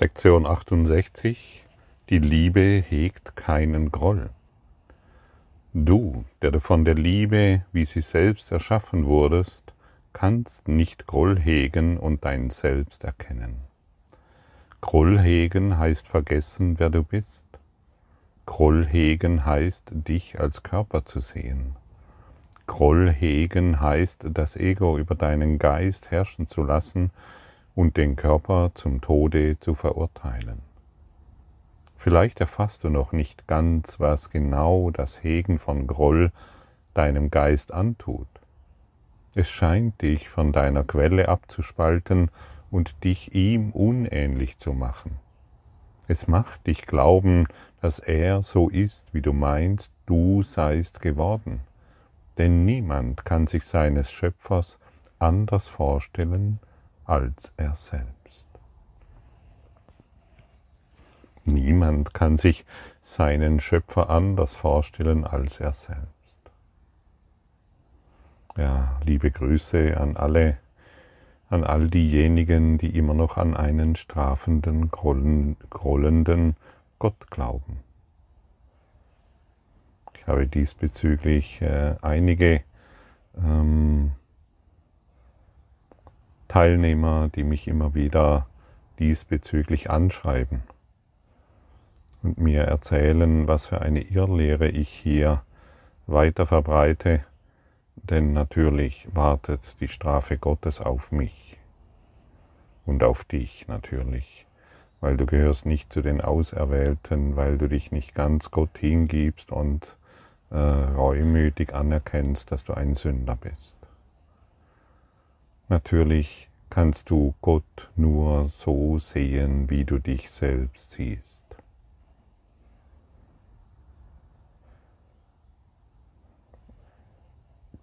Lektion 68. Die Liebe hegt keinen Groll. Du, der du von der Liebe, wie sie selbst erschaffen wurdest, kannst nicht Groll hegen und dein Selbst erkennen. Groll hegen heißt vergessen, wer du bist. Groll hegen heißt, dich als Körper zu sehen. Groll hegen heißt, das Ego über deinen Geist herrschen zu lassen und den Körper zum Tode zu verurteilen. Vielleicht erfasst du noch nicht ganz, was genau das Hegen von Groll deinem Geist antut. Es scheint dich von deiner Quelle abzuspalten und dich ihm unähnlich zu machen. Es macht dich glauben, dass er so ist, wie du meinst, du seist geworden. Denn niemand kann sich seines Schöpfers anders vorstellen als er selbst. Niemand kann sich seinen Schöpfer anders vorstellen als er selbst. Ja, liebe Grüße an alle, an all diejenigen, die immer noch an einen strafenden, grollenden Gott glauben. Ich habe diesbezüglich äh, einige ähm, Teilnehmer, die mich immer wieder diesbezüglich anschreiben und mir erzählen, was für eine Irrlehre ich hier weiter verbreite, denn natürlich wartet die Strafe Gottes auf mich und auf dich natürlich, weil du gehörst nicht zu den Auserwählten, weil du dich nicht ganz Gott hingibst und äh, reumütig anerkennst, dass du ein Sünder bist. Natürlich kannst du Gott nur so sehen, wie du dich selbst siehst.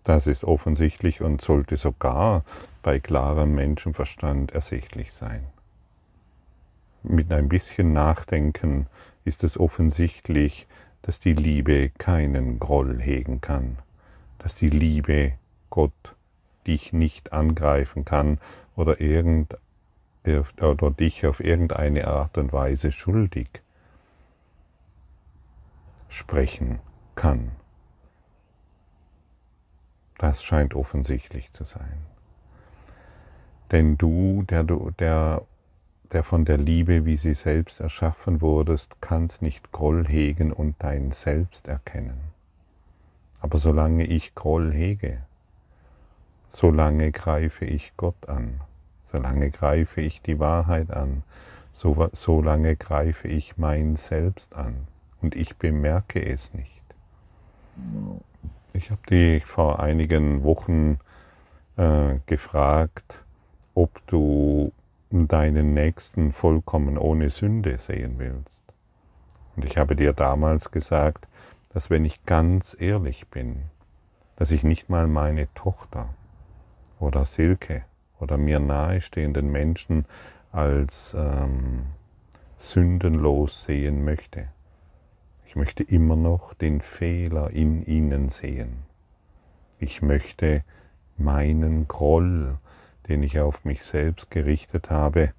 Das ist offensichtlich und sollte sogar bei klarem Menschenverstand ersichtlich sein. Mit ein bisschen Nachdenken ist es offensichtlich, dass die Liebe keinen Groll hegen kann, dass die Liebe Gott dich nicht angreifen kann oder, irgend, oder dich auf irgendeine Art und Weise schuldig sprechen kann. Das scheint offensichtlich zu sein. Denn du, der, der, der von der Liebe, wie sie selbst erschaffen wurdest, kannst nicht Groll hegen und dein Selbst erkennen. Aber solange ich Groll hege, solange greife ich Gott an, solange greife ich die Wahrheit an, so, solange greife ich mein Selbst an und ich bemerke es nicht. Ich habe dich vor einigen Wochen äh, gefragt, ob du deinen Nächsten vollkommen ohne Sünde sehen willst. Und ich habe dir damals gesagt, dass wenn ich ganz ehrlich bin, dass ich nicht mal meine Tochter oder Silke oder mir nahestehenden Menschen als ähm, sündenlos sehen möchte. Ich möchte immer noch den Fehler in ihnen sehen. Ich möchte meinen Groll, den ich auf mich selbst gerichtet habe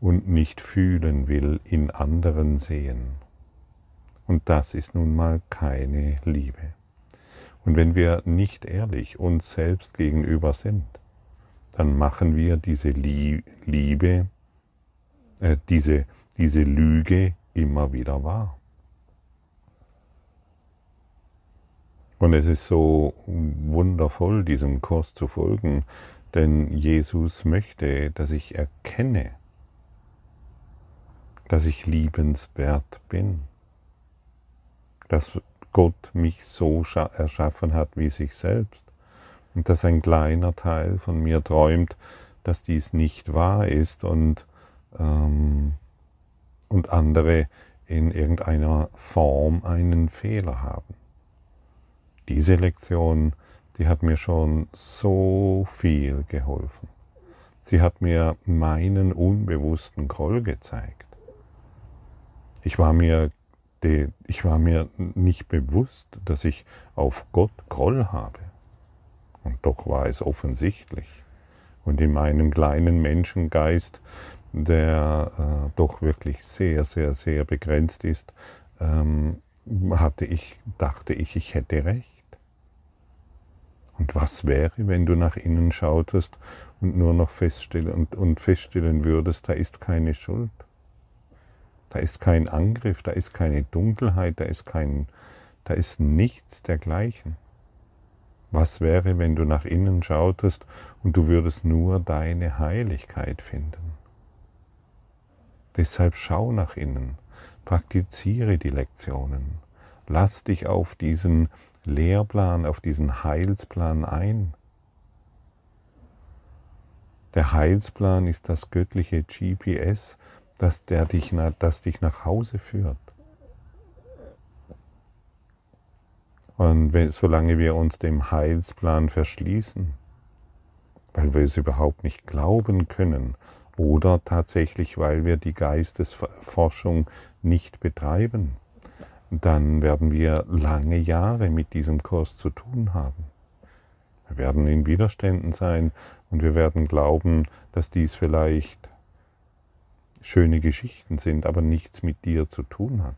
und nicht fühlen will, in anderen sehen. Und das ist nun mal keine Liebe. Und wenn wir nicht ehrlich uns selbst gegenüber sind, dann machen wir diese Liebe, äh, diese, diese Lüge immer wieder wahr. Und es ist so wundervoll, diesem Kurs zu folgen, denn Jesus möchte, dass ich erkenne, dass ich liebenswert bin, dass Gott mich so erschaffen hat wie sich selbst. Und dass ein kleiner Teil von mir träumt, dass dies nicht wahr ist und, ähm, und andere in irgendeiner Form einen Fehler haben. Diese Lektion, die hat mir schon so viel geholfen. Sie hat mir meinen unbewussten Groll gezeigt. Ich war mir ich war mir nicht bewusst, dass ich auf Gott Groll habe. Und doch war es offensichtlich. Und in meinem kleinen Menschengeist, der äh, doch wirklich sehr, sehr, sehr begrenzt ist, ähm, hatte ich, dachte ich, ich hätte recht. Und was wäre, wenn du nach innen schautest und nur noch feststellen, und, und feststellen würdest, da ist keine Schuld. Da ist kein Angriff, da ist keine Dunkelheit, da ist kein, da ist nichts dergleichen. Was wäre, wenn du nach innen schautest und du würdest nur deine Heiligkeit finden? Deshalb schau nach innen, praktiziere die Lektionen, lass dich auf diesen Lehrplan, auf diesen Heilsplan ein. Der Heilsplan ist das göttliche GPS, das, der dich, das dich nach Hause führt. Und wenn, solange wir uns dem Heilsplan verschließen, weil wir es überhaupt nicht glauben können oder tatsächlich, weil wir die Geistesforschung nicht betreiben, dann werden wir lange Jahre mit diesem Kurs zu tun haben. Wir werden in Widerständen sein und wir werden glauben, dass dies vielleicht schöne Geschichten sind, aber nichts mit dir zu tun hat.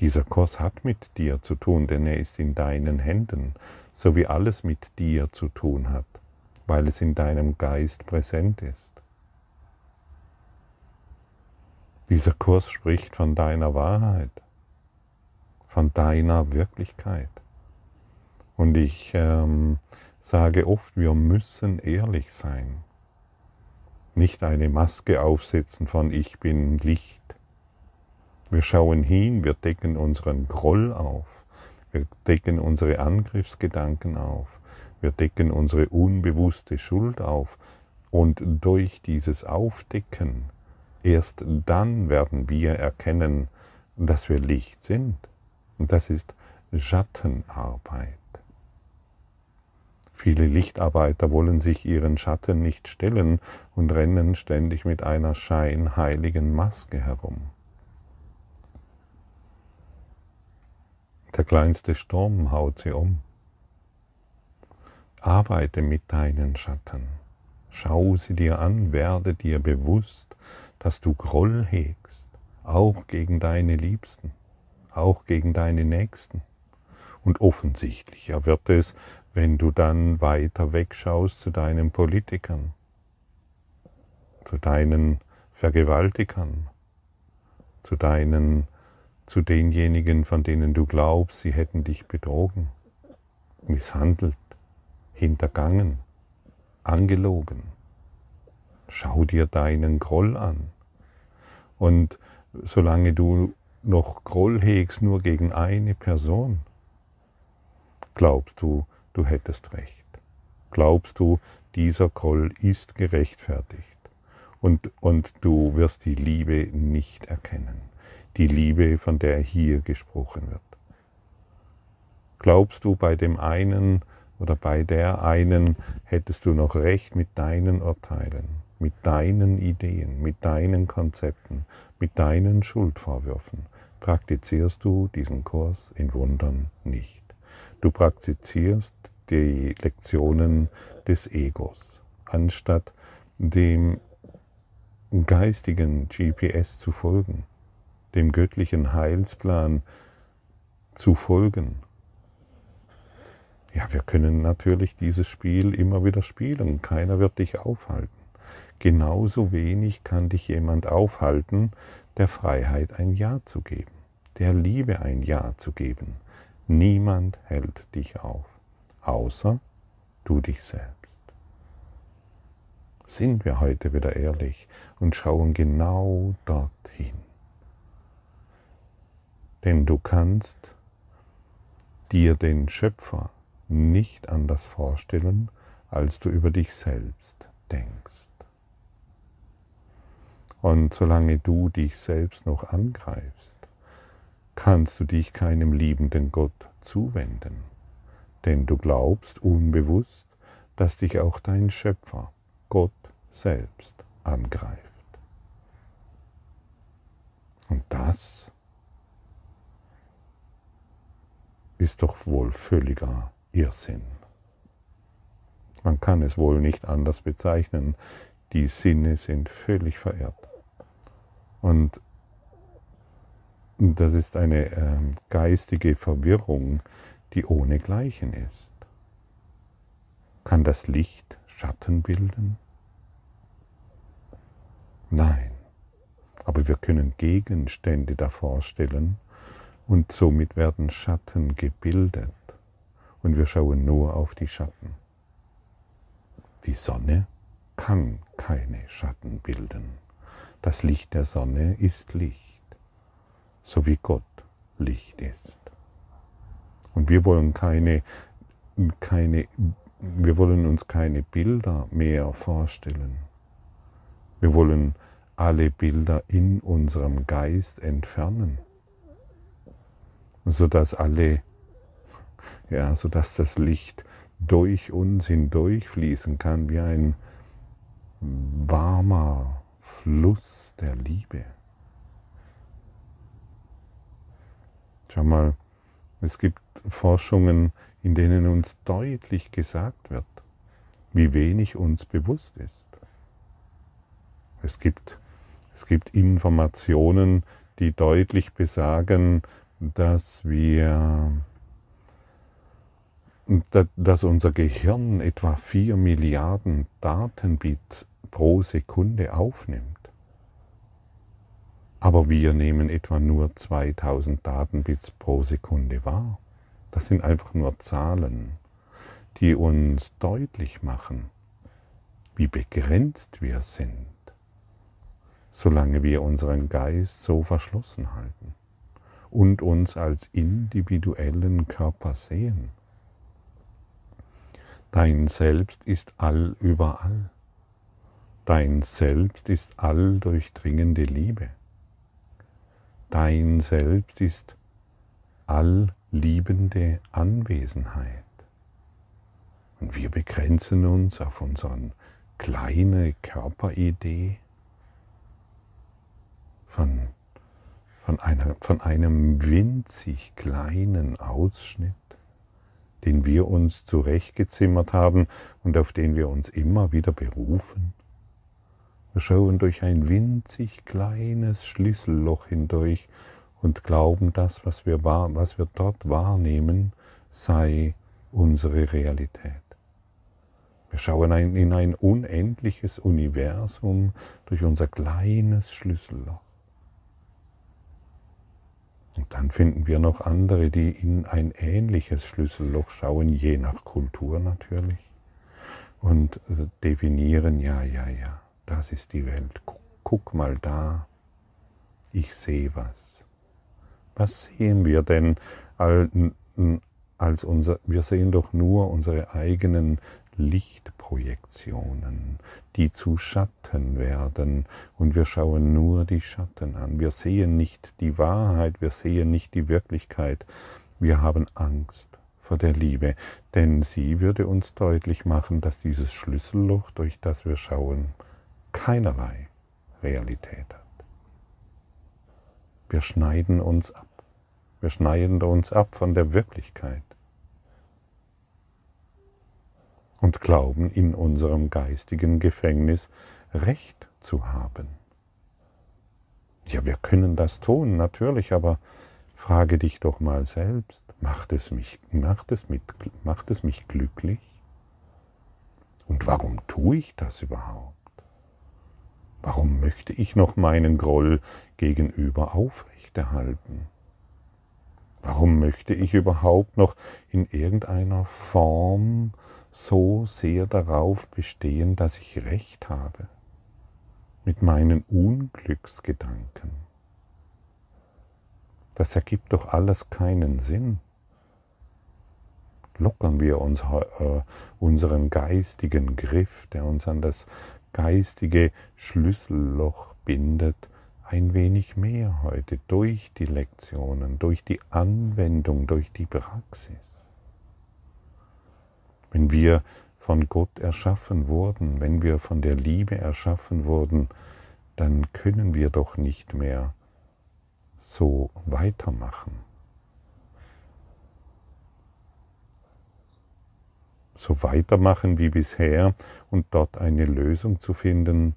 Dieser Kurs hat mit dir zu tun, denn er ist in deinen Händen, so wie alles mit dir zu tun hat, weil es in deinem Geist präsent ist. Dieser Kurs spricht von deiner Wahrheit von deiner Wirklichkeit. Und ich ähm, sage oft, wir müssen ehrlich sein. Nicht eine Maske aufsetzen von Ich bin Licht. Wir schauen hin, wir decken unseren Groll auf, wir decken unsere Angriffsgedanken auf, wir decken unsere unbewusste Schuld auf. Und durch dieses Aufdecken, erst dann werden wir erkennen, dass wir Licht sind. Und das ist Schattenarbeit. Viele Lichtarbeiter wollen sich ihren Schatten nicht stellen und rennen ständig mit einer scheinheiligen Maske herum. Der kleinste Sturm haut sie um. Arbeite mit deinen Schatten. Schau sie dir an, werde dir bewusst, dass du Groll hegst, auch gegen deine Liebsten auch gegen deine Nächsten. Und offensichtlicher wird es, wenn du dann weiter wegschaust zu deinen Politikern, zu deinen Vergewaltigern, zu deinen, zu denjenigen, von denen du glaubst, sie hätten dich betrogen, misshandelt, hintergangen, angelogen. Schau dir deinen Groll an. Und solange du noch Groll hegst nur gegen eine Person, glaubst du, du hättest recht. Glaubst du, dieser Groll ist gerechtfertigt. Und, und du wirst die Liebe nicht erkennen. Die Liebe, von der hier gesprochen wird. Glaubst du, bei dem einen oder bei der einen hättest du noch recht mit deinen Urteilen, mit deinen Ideen, mit deinen Konzepten, mit deinen Schuldvorwürfen praktizierst du diesen Kurs in Wundern nicht. Du praktizierst die Lektionen des Egos, anstatt dem geistigen GPS zu folgen, dem göttlichen Heilsplan zu folgen. Ja, wir können natürlich dieses Spiel immer wieder spielen, keiner wird dich aufhalten. Genauso wenig kann dich jemand aufhalten, der Freiheit ein Ja zu geben, der Liebe ein Ja zu geben. Niemand hält dich auf, außer du dich selbst. Sind wir heute wieder ehrlich und schauen genau dorthin. Denn du kannst dir den Schöpfer nicht anders vorstellen, als du über dich selbst denkst. Und solange du dich selbst noch angreifst, kannst du dich keinem liebenden Gott zuwenden, denn du glaubst unbewusst, dass dich auch dein Schöpfer, Gott selbst, angreift. Und das ist doch wohl völliger Irrsinn. Man kann es wohl nicht anders bezeichnen. die Sinne sind völlig verirrt. Und das ist eine äh, geistige Verwirrung, die ohnegleichen ist. Kann das Licht Schatten bilden? Nein. Aber wir können Gegenstände davor stellen und somit werden Schatten gebildet. Und wir schauen nur auf die Schatten. Die Sonne kann keine Schatten bilden. Das Licht der Sonne ist Licht, so wie Gott Licht ist. Und wir wollen keine, keine, wir wollen uns keine Bilder mehr vorstellen. Wir wollen alle Bilder in unserem Geist entfernen, sodass alle, ja, sodass das Licht durch uns hindurchfließen kann wie ein warmer Fluss der Liebe. Schau mal, es gibt Forschungen, in denen uns deutlich gesagt wird, wie wenig uns bewusst ist. Es gibt, es gibt Informationen, die deutlich besagen, dass wir dass unser Gehirn etwa 4 Milliarden Datenbits pro Sekunde aufnimmt. Aber wir nehmen etwa nur 2000 Datenbits pro Sekunde wahr. Das sind einfach nur Zahlen, die uns deutlich machen, wie begrenzt wir sind solange wir unseren Geist so verschlossen halten und uns als individuellen Körper sehen. Dein Selbst ist all überall. Dein Selbst ist all durchdringende Liebe. Dein Selbst ist all liebende Anwesenheit. Und wir begrenzen uns auf unsere kleine Körperidee von, von, einer, von einem winzig kleinen Ausschnitt, den wir uns zurechtgezimmert haben und auf den wir uns immer wieder berufen. Wir schauen durch ein winzig kleines Schlüsselloch hindurch und glauben, das, was wir, was wir dort wahrnehmen, sei unsere Realität. Wir schauen in ein unendliches Universum durch unser kleines Schlüsselloch. Und dann finden wir noch andere, die in ein ähnliches Schlüsselloch schauen, je nach Kultur natürlich, und definieren, ja, ja, ja, das ist die Welt. Guck, guck mal da, ich sehe was. Was sehen wir denn als unser, wir sehen doch nur unsere eigenen Lichtprojektionen, die zu Schatten werden und wir schauen nur die Schatten an. Wir sehen nicht die Wahrheit, wir sehen nicht die Wirklichkeit. Wir haben Angst vor der Liebe, denn sie würde uns deutlich machen, dass dieses Schlüsselloch, durch das wir schauen, keinerlei Realität hat. Wir schneiden uns ab. Wir schneiden uns ab von der Wirklichkeit. und glauben in unserem geistigen Gefängnis Recht zu haben. Ja, wir können das tun, natürlich, aber frage dich doch mal selbst, macht es mich, macht es mit, macht es mich glücklich? Und warum tue ich das überhaupt? Warum möchte ich noch meinen Groll gegenüber aufrechterhalten? Warum möchte ich überhaupt noch in irgendeiner Form so sehr darauf bestehen, dass ich recht habe mit meinen Unglücksgedanken. Das ergibt doch alles keinen Sinn. Lockern wir uns äh, unseren geistigen Griff, der uns an das geistige Schlüsselloch bindet, ein wenig mehr heute durch die Lektionen, durch die Anwendung, durch die Praxis. Wenn wir von Gott erschaffen wurden, wenn wir von der Liebe erschaffen wurden, dann können wir doch nicht mehr so weitermachen. So weitermachen wie bisher und dort eine Lösung zu finden,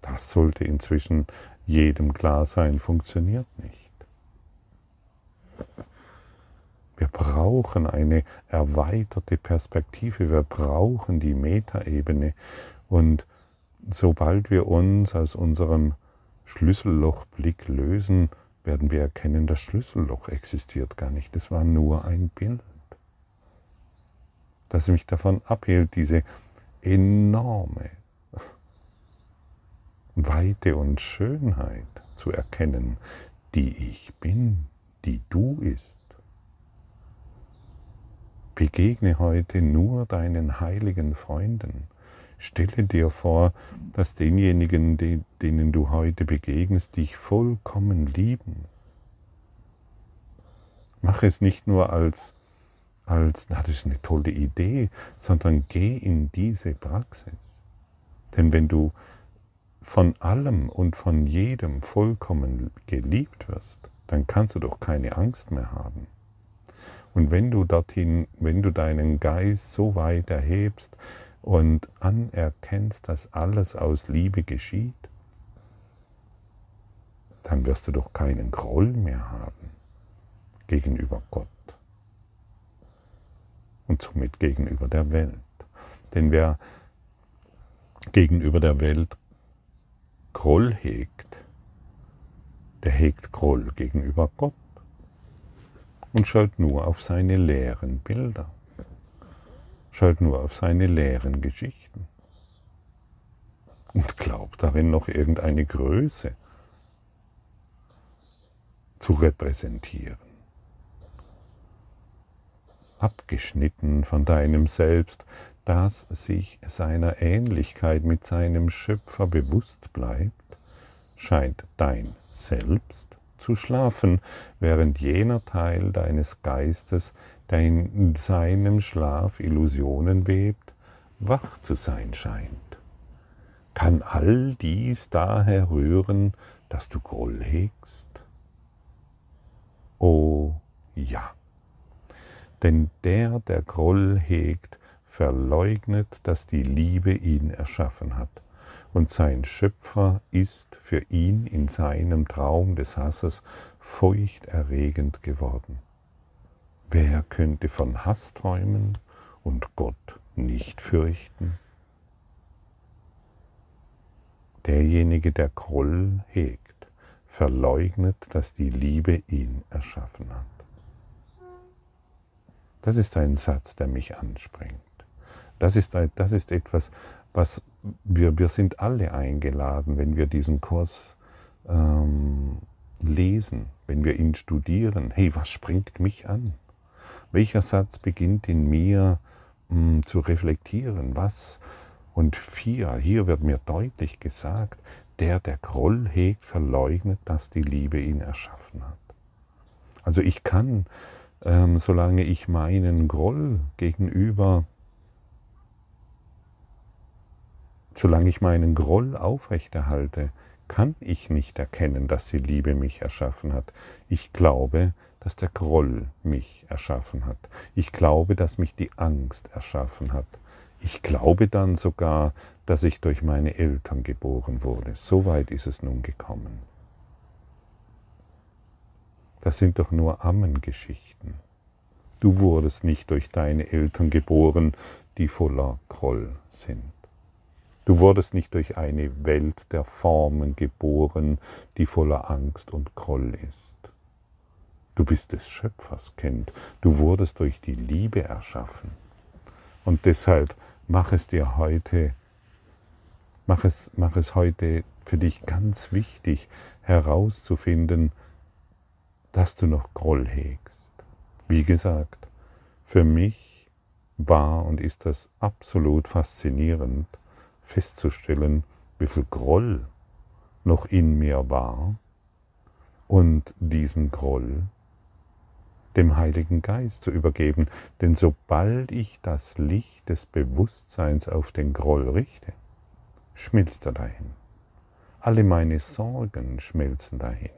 das sollte inzwischen jedem klar sein, funktioniert nicht. Wir brauchen eine erweiterte Perspektive, wir brauchen die Metaebene und sobald wir uns aus unserem Schlüssellochblick lösen, werden wir erkennen, das Schlüsselloch existiert gar nicht. Es war nur ein Bild, das mich davon abhielt, diese enorme Weite und Schönheit zu erkennen, die ich bin, die du ist. Begegne heute nur deinen heiligen Freunden. Stelle dir vor, dass denjenigen, denen du heute begegnest, dich vollkommen lieben. Mach es nicht nur als, als, na, das ist eine tolle Idee, sondern geh in diese Praxis. Denn wenn du von allem und von jedem vollkommen geliebt wirst, dann kannst du doch keine Angst mehr haben. Und wenn du dorthin, wenn du deinen Geist so weit erhebst und anerkennst, dass alles aus Liebe geschieht, dann wirst du doch keinen Groll mehr haben gegenüber Gott und somit gegenüber der Welt. Denn wer gegenüber der Welt Groll hegt, der hegt Groll gegenüber Gott und schaut nur auf seine leeren Bilder, schaut nur auf seine leeren Geschichten und glaubt darin noch irgendeine Größe zu repräsentieren. Abgeschnitten von deinem Selbst, das sich seiner Ähnlichkeit mit seinem Schöpfer bewusst bleibt, scheint dein Selbst zu schlafen, während jener Teil deines Geistes, der in seinem Schlaf Illusionen webt, wach zu sein scheint. Kann all dies daher rühren, dass du Groll hegst? Oh ja, denn der, der Groll hegt, verleugnet, dass die Liebe ihn erschaffen hat und sein Schöpfer ist für ihn in seinem Traum des Hasses feuchterregend geworden. Wer könnte von Hass träumen und Gott nicht fürchten? Derjenige, der Groll hegt, verleugnet, dass die Liebe ihn erschaffen hat. Das ist ein Satz, der mich anspringt. Das ist, das ist etwas, was wir, wir sind alle eingeladen, wenn wir diesen Kurs ähm, lesen, wenn wir ihn studieren. Hey, was springt mich an? Welcher Satz beginnt in mir mh, hm, zu reflektieren? Was? Und vier, hier wird mir deutlich gesagt, der, der Groll hegt, verleugnet, dass die Liebe ihn erschaffen hat. Also ich kann, ähm, solange ich meinen Groll gegenüber Solange ich meinen Groll aufrechterhalte, kann ich nicht erkennen, dass die Liebe mich erschaffen hat. Ich glaube, dass der Groll mich erschaffen hat. Ich glaube, dass mich die Angst erschaffen hat. Ich glaube dann sogar, dass ich durch meine Eltern geboren wurde. So weit ist es nun gekommen. Das sind doch nur Ammengeschichten. Du wurdest nicht durch deine Eltern geboren, die voller Groll sind. Du wurdest nicht durch eine Welt der Formen geboren, die voller Angst und Groll ist. Du bist des Schöpfers Kind. Du wurdest durch die Liebe erschaffen. Und deshalb mach es dir heute, mach es, mach es heute für dich ganz wichtig herauszufinden, dass du noch Groll hegst. Wie gesagt, für mich war und ist das absolut faszinierend, festzustellen, wie viel Groll noch in mir war und diesen Groll dem Heiligen Geist zu übergeben. Denn sobald ich das Licht des Bewusstseins auf den Groll richte, schmilzt er dahin. Alle meine Sorgen schmelzen dahin.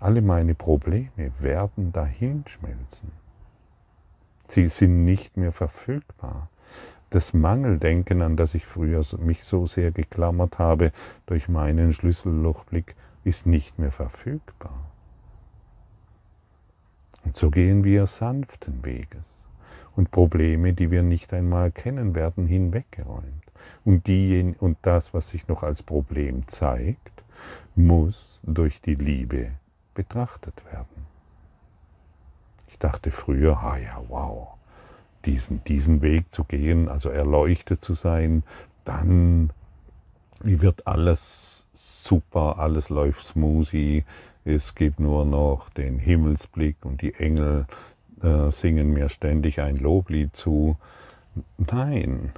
Alle meine Probleme werden dahin schmelzen. Sie sind nicht mehr verfügbar. Das Mangeldenken, an das ich früher mich so sehr geklammert habe durch meinen Schlüssellochblick, ist nicht mehr verfügbar. Und so gehen wir sanften Weges. Und Probleme, die wir nicht einmal kennen, werden hinweggeräumt. Und, und das, was sich noch als Problem zeigt, muss durch die Liebe betrachtet werden. Ich dachte früher, ah ja, wow, diesen, diesen Weg zu gehen, also erleuchtet zu sein, dann wird alles super, alles läuft smoothie, es gibt nur noch den Himmelsblick und die Engel äh, singen mir ständig ein Loblied zu. Nein,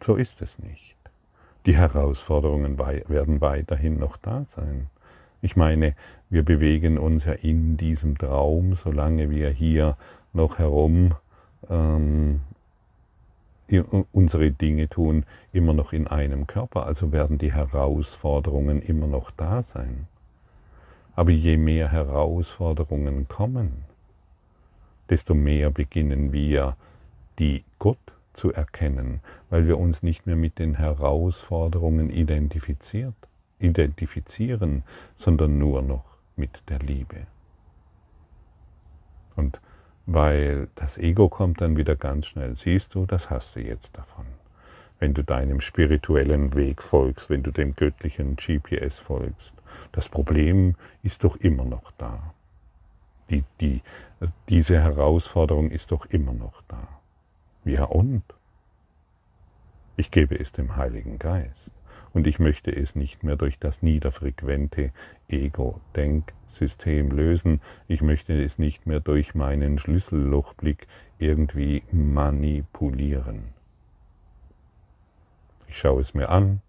so ist es nicht. Die Herausforderungen werden weiterhin noch da sein. Ich meine, wir bewegen uns ja in diesem Traum, solange wir hier noch herum ähm, unsere Dinge tun, immer noch in einem Körper. Also werden die Herausforderungen immer noch da sein. Aber je mehr Herausforderungen kommen, desto mehr beginnen wir, die Gott zu erkennen, weil wir uns nicht mehr mit den Herausforderungen identifiziert, identifizieren, sondern nur noch mit der Liebe. Und weil das Ego kommt dann wieder ganz schnell, siehst du, das hast du jetzt davon. Wenn du deinem spirituellen Weg folgst, wenn du dem göttlichen GPS folgst. Das Problem ist doch immer noch da. Die, die, diese Herausforderung ist doch immer noch da. Ja und? Ich gebe es dem Heiligen Geist und ich möchte es nicht mehr durch das niederfrequente Ego-Denksystem lösen. Ich möchte es nicht mehr durch meinen Schlüssellochblick irgendwie manipulieren. Ich schaue es mir an.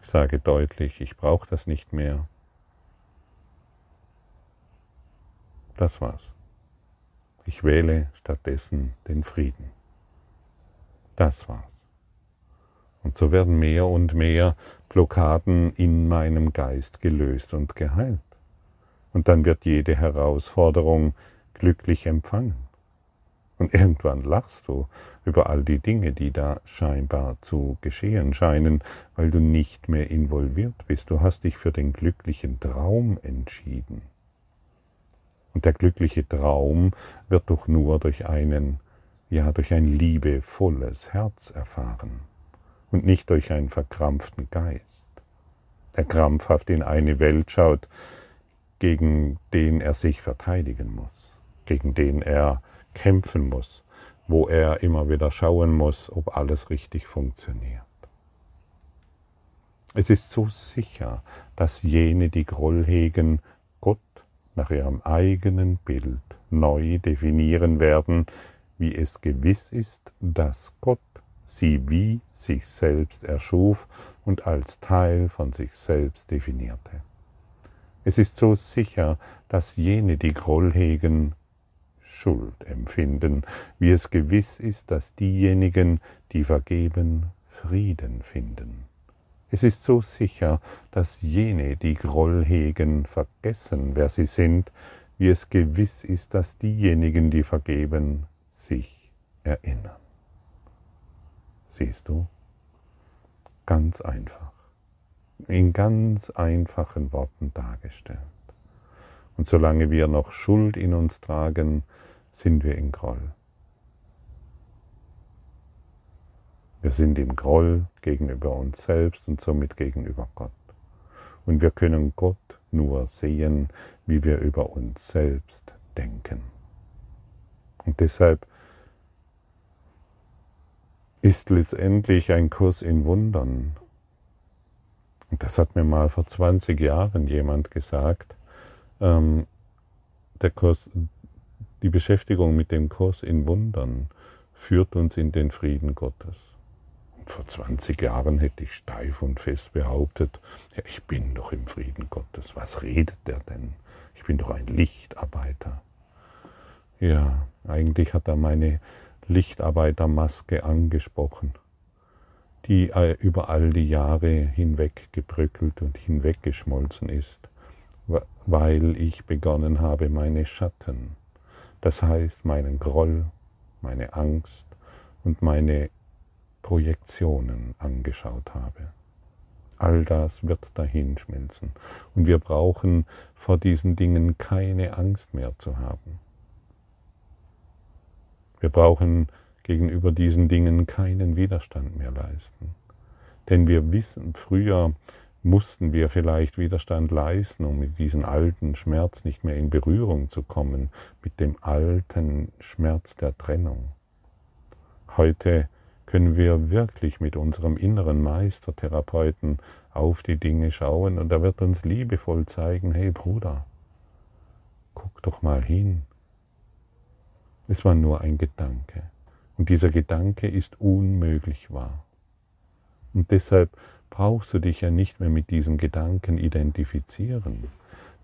Ich sage deutlich, ich brauche das nicht mehr. Das war's. Ich wähle stattdessen den Frieden. Das war's. Und so werden mehr und mehr Blockaden in meinem Geist gelöst und geheilt. Und dann wird jede Herausforderung glücklich empfangen. Und irgendwann lachst du über all die Dinge, die da scheinbar zu geschehen scheinen, weil du nicht mehr involviert bist. Du hast dich für den glücklichen Traum entschieden. Und der glückliche Traum wird doch nur durch einen, ja, durch ein liebevolles Herz erfahren und nicht durch einen verkrampften Geist, der krampfhaft in eine Welt schaut, gegen den er sich verteidigen muss, gegen den er kämpfen muss, wo er immer wieder schauen muss, ob alles richtig funktioniert. Es ist so sicher, dass jene, die Groll hegen, Gott nach ihrem eigenen Bild neu definieren werden, wie es gewiss ist, dass Gott sie wie sich selbst erschuf und als Teil von sich selbst definierte. Es ist so sicher, dass jene, die Groll hegen, Schuld empfinden, wie es gewiss ist, dass diejenigen, die vergeben, Frieden finden. Es ist so sicher, dass jene, die Groll hegen, vergessen, wer sie sind, wie es gewiss ist, dass diejenigen, die vergeben, sich erinnern. Siehst du? Ganz einfach. In ganz einfachen Worten dargestellt. Und solange wir noch Schuld in uns tragen, sind wir in Groll. Wir sind im Groll gegenüber uns selbst und somit gegenüber Gott. Und wir können Gott nur sehen, wie wir über uns selbst denken. Und deshalb ist letztendlich ein Kurs in Wundern. Und das hat mir mal vor 20 Jahren jemand gesagt. Ähm, der Kurs, die Beschäftigung mit dem Kurs in Wundern führt uns in den Frieden Gottes vor 20 Jahren hätte ich steif und fest behauptet, ja, ich bin doch im Frieden Gottes. Was redet der denn? Ich bin doch ein Lichtarbeiter. Ja, eigentlich hat er meine Lichtarbeitermaske angesprochen, die äh, über all die Jahre hinweg gebröckelt und hinweggeschmolzen ist, weil ich begonnen habe, meine Schatten, Das heißt, meinen Groll, meine Angst und meine Projektionen angeschaut habe. All das wird dahinschmelzen. Und wir brauchen vor diesen Dingen keine Angst mehr zu haben. Wir brauchen gegenüber diesen Dingen keinen Widerstand mehr leisten. Denn wir wissen, früher mussten wir vielleicht Widerstand leisten, um mit diesem alten Schmerz nicht mehr in Berührung zu kommen, mit dem alten Schmerz der Trennung. Heute können wir wirklich mit unserem inneren Meistertherapeuten auf die Dinge schauen und er wird uns liebevoll zeigen, hey Bruder, guck doch mal hin. Es war nur ein Gedanke und dieser Gedanke ist unmöglich wahr. Und deshalb brauchst du dich ja nicht mehr mit diesem Gedanken identifizieren.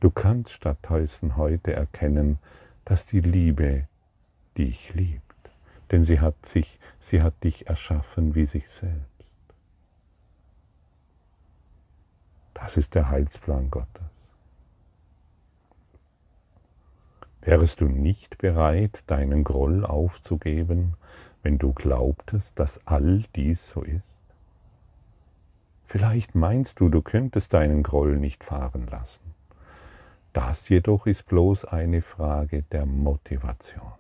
Du kannst stattdessen heute erkennen, dass die Liebe dich liebt. Denn sie hat, sich, sie hat dich erschaffen wie sich selbst. Das ist der Heilsplan Gottes. Wärest du nicht bereit, deinen Groll aufzugeben, wenn du glaubtest, dass all dies so ist? Vielleicht meinst du, du könntest deinen Groll nicht fahren lassen. Das jedoch ist bloß eine Frage der Motivation.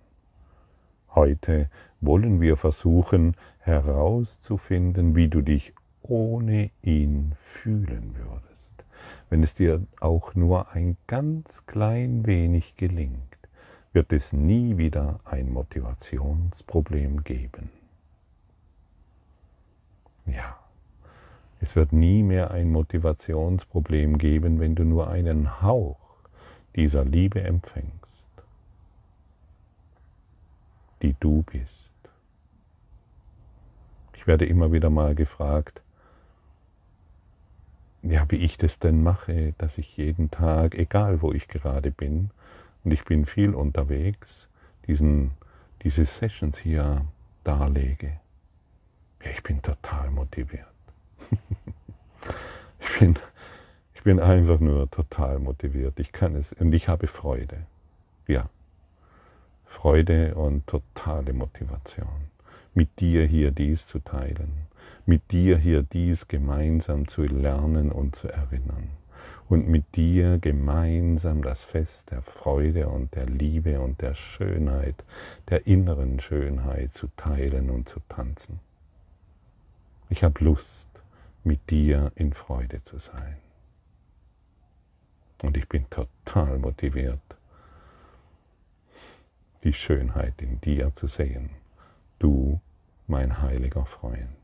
Heute wollen wir versuchen herauszufinden, wie du dich ohne ihn fühlen würdest, wenn es dir auch nur ein ganz klein wenig gelingt wird es nie wieder ein Motivationsproblem geben. Ja, es wird nie mehr ein Motivationsproblem geben, wenn du nur einen Hauch dieser Liebe empfängst die du bist. Ich werde immer wieder mal gefragt, ja, wie ich das denn mache, dass ich jeden Tag, egal wo ich gerade bin, und ich bin viel unterwegs, diesen, diese Sessions hier darlege. Ja, ich bin total motiviert. ich, bin, ich bin einfach nur total motiviert. Ich kann es und ich habe Freude. Ja, Freude und totale Motivation, mit dir hier dies zu teilen, mit dir hier dies gemeinsam zu lernen und zu erinnern und mit dir gemeinsam das Fest der Freude und der Liebe und der Schönheit, der inneren Schönheit zu teilen und zu tanzen. Ich habe Lust, mit dir in Freude zu sein. Und ich bin total motiviert, die Schönheit in dir zu sehen. Du, mein heiliger Freund.